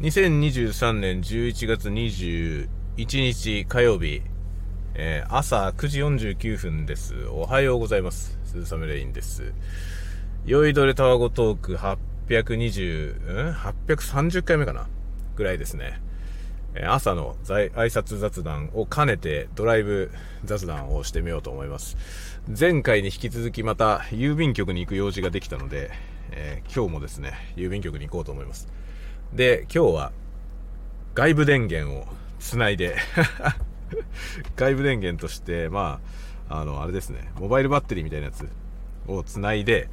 2023年11月21日火曜日、えー、朝9時49分です。おはようございます。鈴雨レインです。酔いどれタワゴトーク820、ん ?830 回目かな？ぐらいですね。えー、朝の挨拶雑談を兼ねてドライブ雑談をしてみようと思います。前回に引き続きまた郵便局に行く用事ができたので、えー、今日もですね、郵便局に行こうと思います。で、今日は外部電源をつないで 外部電源として、まあ、あの、あれですね、モバイルバッテリーみたいなやつをつないで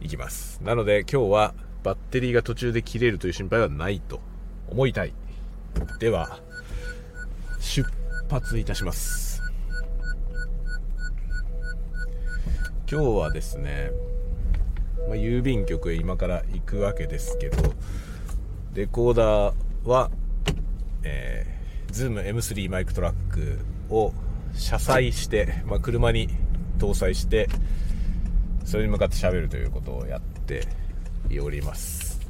いきます。なので今日はバッテリーが途中で切れるという心配はないと思いたい。では、出発いたします。今日はですね、まあ、郵便局へ今から行くわけですけど、レコーダーは、えー、Zoom M3 マイクトラックを車載して、まあ、車に搭載して、それに向かって喋るということをやっております。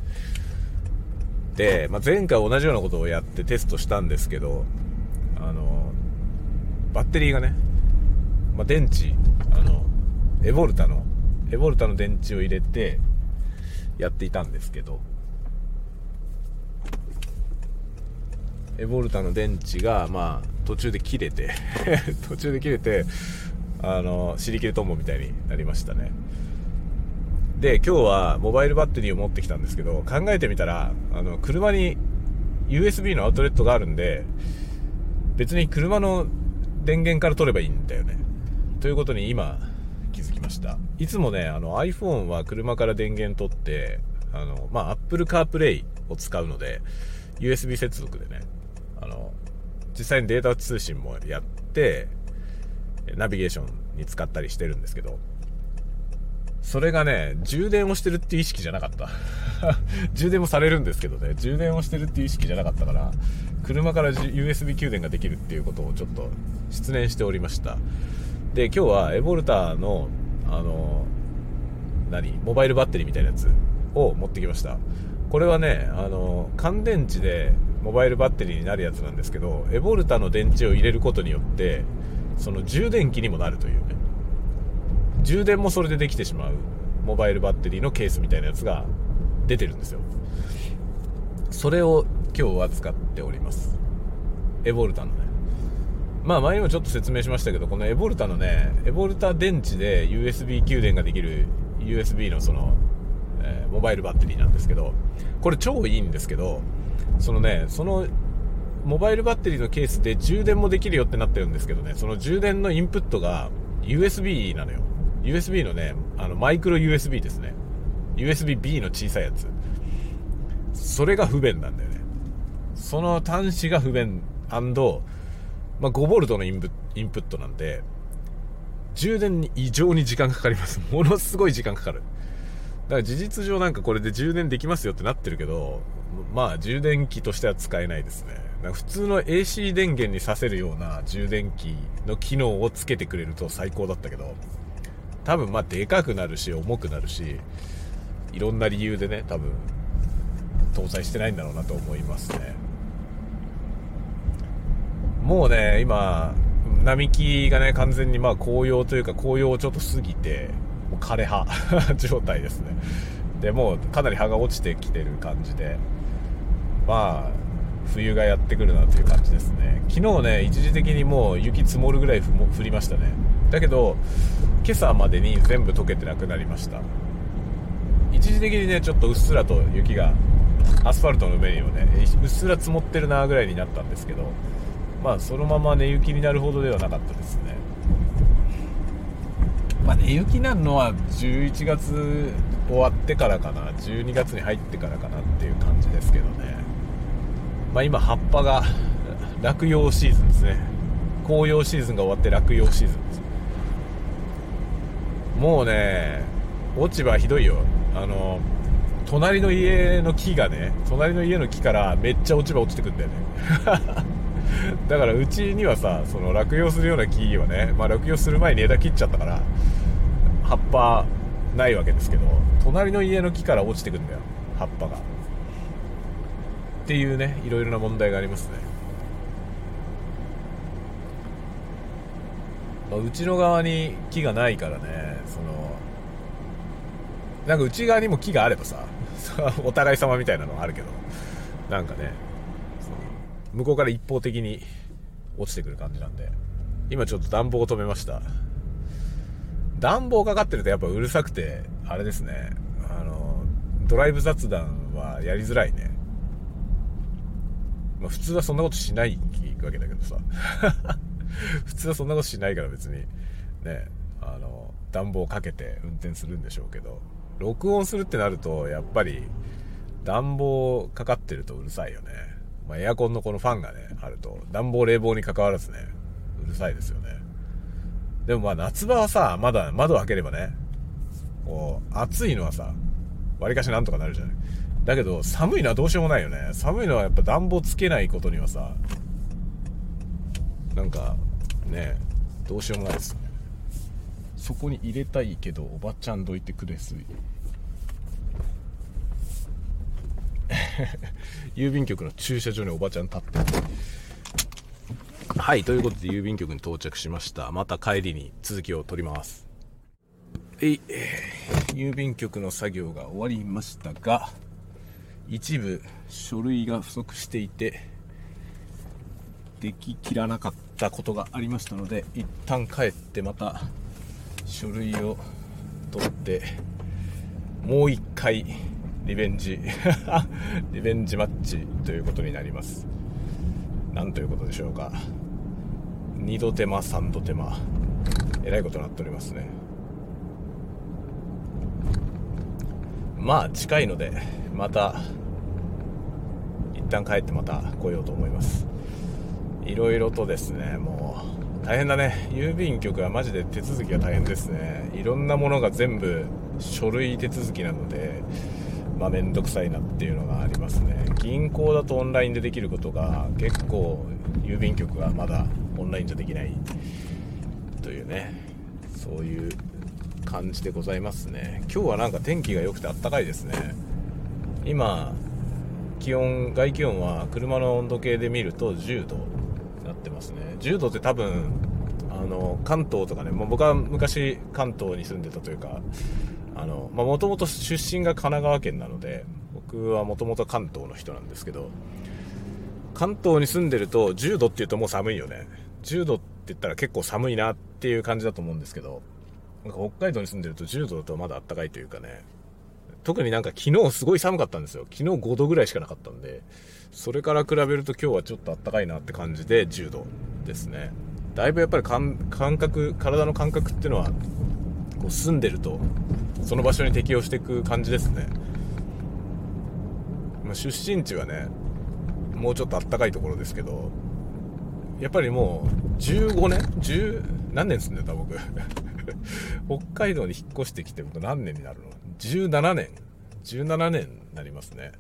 で、まあ、前回同じようなことをやってテストしたんですけど、あの、バッテリーがね、まあ、電池、あの、エボルタの、エボルタの電池を入れてやっていたんですけど、エボルタの電池が、まあ、途中で切れて 途中で切れて、あの、尻切れトンボみたいになりましたね。で、今日はモバイルバッテリーを持ってきたんですけど、考えてみたら、あの、車に USB のアウトレットがあるんで、別に車の電源から取ればいいんだよね。ということに今、気づきました。いつもね、あの iPhone は車から電源取って、あの、まあ、Apple CarPlay を使うので、USB 接続でね、あの、実際にデータ通信もやって、ナビゲーションに使ったりしてるんですけど、それがね、充電をしてるっていう意識じゃなかった。充電もされるんですけどね、充電をしてるっていう意識じゃなかったから、車から USB 給電ができるっていうことをちょっと失念しておりました。で、今日はエボルタの、あの、何モバイルバッテリーみたいなやつを持ってきました。これはね、あの、乾電池でモバイルバッテリーになるやつなんですけど、エボルタの電池を入れることによって、その充電器にもなるというね。充電もそれでできてしまうモバイルバッテリーのケースみたいなやつが出てるんですよ。それを今日は使っております。エボルタのね。まあ前にもちょっと説明しましたけど、このエボルタのね、エボルタ電池で USB 給電ができる USB のその、えー、モバイルバッテリーなんですけど、これ超いいんですけど、そのね、その、モバイルバッテリーのケースで充電もできるよってなってるんですけどね、その充電のインプットが USB なのよ。USB のね、あの、マイクロ USB ですね。USB-B の小さいやつ。それが不便なんだよね。その端子が不便まあ、5V のインインプットなんで、充電に異常に時間かかります。ものすごい時間かかる。だから事実上なんかこれで充電できますよってなってるけど、まあ充電器としては使えないですね。普通の AC 電源にさせるような充電器の機能をつけてくれると最高だったけど、多分まあでかくなるし重くなるし、いろんな理由でね、多分搭載してないんだろうなと思いますね。もうね、今、並木がね、完全にまあ紅葉というか紅葉をちょっと過ぎて、もう枯れ葉 状態ですね。で、もうかなり葉が落ちてきてる感じで、まあ、冬がやってくるなという感じですね。昨日ね、一時的にもう雪積もるぐらい降りましたね。だけど、今朝までに全部溶けてなくなりました。一時的にね、ちょっとうっすらと雪が、アスファルトの上にもね、うっすら積もってるなぐらいになったんですけど、まあ、そのまま寝雪になるほどではなかったですね。まあ、寝雪になるのは11月終わってからかな12月に入ってからかなまあ今葉っぱが落葉シーズンですね。紅葉シーズンが終わって落葉シーズンです。もうね落ち葉ひどいよ。あの隣の家の木がね隣の家の木からめっちゃ落ち葉落ちてくんだよね。だからうちにはさその落葉するような木はね、まあ、落葉する前に枝切っちゃったから葉っぱないわけですけど隣の家の木から落ちてくんだよ葉っぱが。っていうねいろいろな問題がありますね、まあ、うちの側に木がないからねそのなんか内側にも木があればさ お互い様みたいなのはあるけどなんかね向こうから一方的に落ちてくる感じなんで今ちょっと暖房を止めました。暖房かかってるとやっぱうるさくてあれですねあのドライブ雑談はやりづらいね。まあ普通はそんなことしないわけだけどさ。普通はそんなことしないから別にねあの暖房かけて運転するんでしょうけど録音するってなるとやっぱり暖房かかってるとうるさいよね、まあ、エアコンのこのファンがねあると暖房冷房に関わらずねうるさいですよね。でもまあ夏場はさまだ窓開ければねこう暑いのはさわりかしなんとかなるじゃない。だけど寒いのはどうしようもないよね。寒いのはやっぱ暖房つけないことにはさなんかねどうしようもないですよね。そこに入れたいけどおばちゃんどいてくれす 郵便局の駐車場におばちゃん立ってはいということで郵便局に到着しました。また帰りに続きを取ります。えい、郵便局の作業が終わりましたが一部書類が不足していてでききらなかったことがありましたので一旦帰ってまた書類を取ってもう一回リベンジ。リベンジマッチということになります。なんということでしょうか。2度手間3度手間。えらいことになっておりますね。まあ近いのでまた一旦帰ってまた来ようと思います。いろいろとですねもう大変だね。郵便局はマジで手続きが大変ですね。いろんなものが全部書類手続きなのでまあ面倒くさいなっていうのがありますね。銀行だとオンラインでできることが結構郵便局はまだオンラインじゃできないというね。そういう感じでございますね。今日はなんか天気が良くてあったかいですね。今気温外気温は車の温度計で見ると10度なってますね。10度って多分あの関東とかねもう僕は昔関東に住んでたというかもともと出身が神奈川県なので僕はもともと関東の人なんですけど関東に住んでると10度って言うともう寒いよね。10度って言ったら結構寒いなっていう感じだと思うんですけどなんか北海道に住んでると10度だとまだ暖かいというかね。特になんか昨日すごい寒かったんですよ。昨日5度ぐらいしかなかったんで。それから比べると今日はちょっと暖かいなって感じで10度ですね。だいぶやっぱり感覚体の感覚っていうのはこう住んでるとその場所に適応していく感じですね、まあ、出身地はねもうちょっと暖かいところですけどやっぱりもう15年10何年住んでた僕。北海道に引っ越してきて僕何年になるの？17年。17年になりますね。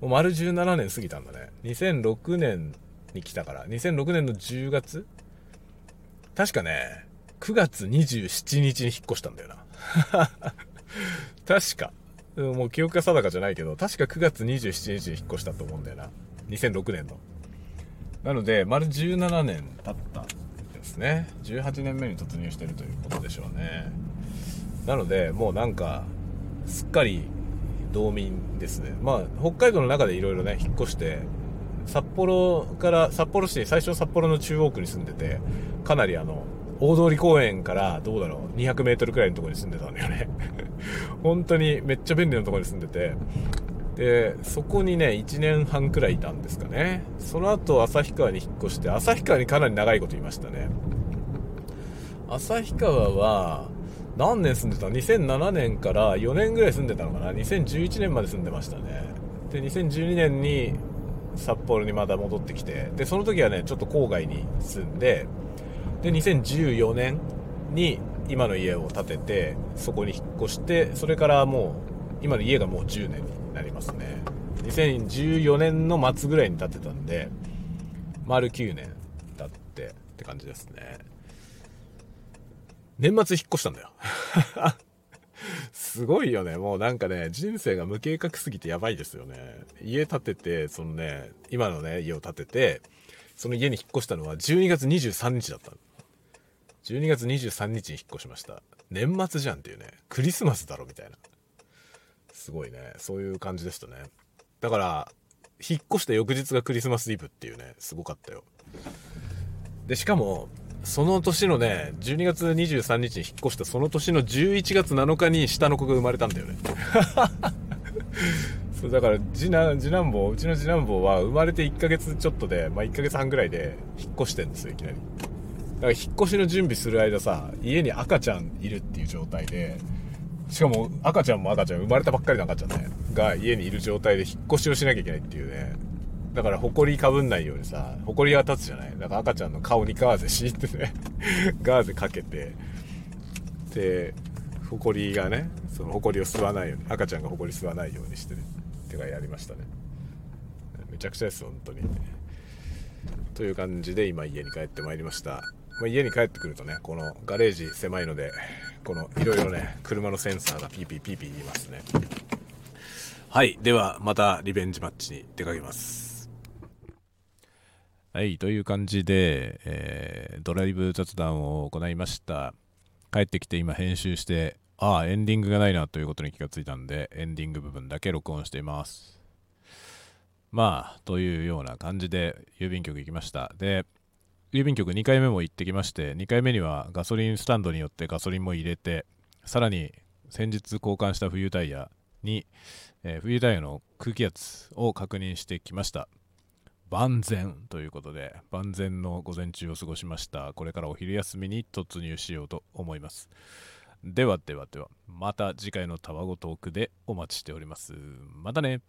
もう丸17年過ぎたんだね。2006年に来たから。2006年の10月？確かね9月27日に引っ越したんだよな。確か。もう記憶が定かじゃないけど確か9月27日に引っ越したと思うんだよな。2006年の。なので丸17年経った。ですね。18年目に突入してるということでしょうね。なのでもうなんかすっかり道民ですね。まあ北海道の中でいろいろね引っ越して札幌から札幌市に最初札幌の中央区に住んでてかなりあの大通公園からどうだろう200メートルくらいのところに住んでたんだよね。本当にめっちゃ便利なところに住んでてでそこにね1年半くらいいたんですかねその後旭川に引っ越して旭川にかなり長いこといましたね旭川は何年住んでた ?2007 年から4年ぐらい住んでたのかな ?2011 年まで住んでましたねで2012年に札幌にまた戻ってきてでその時はねちょっと郊外に住んでで2014年に今の家を建ててそこに引っ越してそれからもう今の家がもう10年になりますね2014年の末ぐらいに建てたんで丸9年経ってって感じですね年末引っ越したんだよ すごいよね。もうなんかね、人生が無計画すぎてやばいですよね。家建てて、そのね、今のね、家を建てて、その家に引っ越したのは12月23日だった12月23日に引っ越しました。年末じゃんっていうね。クリスマスだろみたいな。すごいね。そういう感じでしたね。だから、引っ越した翌日がクリスマスイブっていうね、すごかったよ。で、しかも、その年のね、12月23日に引っ越したその年の11月7日に下の子が生まれたんだよね。そうだから次男、次男坊、うちの次男坊は生まれて1ヶ月ちょっとで、まあ1ヶ月半ぐらいで引っ越してんですよ、いきなり。だから引っ越しの準備する間さ、家に赤ちゃんいるっていう状態で、しかも赤ちゃんも赤ちゃん、生まれたばっかりの赤ちゃんね、が家にいる状態で引っ越しをしなきゃいけないっていうね。だから、埃かぶんないようにさ、埃が立つじゃないだから赤ちゃんの顔にガーゼ敷いてね、ガーゼかけて、で、埃がね、その埃を吸わないように、赤ちゃんが埃吸わないようにしてね、ってかやりましたね。めちゃくちゃです、本当に。という感じで今家に帰ってまいりました。まあ、家に帰ってくるとね、このガレージ狭いので、このいろいろね、車のセンサーがピーピーピーピー言いますね。はい。では、またリベンジマッチに出かけます。はい。という感じで、えー、ドライブ雑談を行いました。帰ってきて今編集して、ああ、エンディングがないなということに気がついたんで、エンディング部分だけ録音しています。まあ、というような感じで郵便局行きました。で、郵便局2回目も行ってきまして、2回目にはガソリンスタンドによってガソリンも入れて、さらに先日交換した冬タイヤに、えー、冬タイヤの空気圧を確認してきました。万全ということで、万全の午前中を過ごしました。これからお昼休みに突入しようと思います。ではではでは、また次回のタワゴトークでお待ちしております。またね。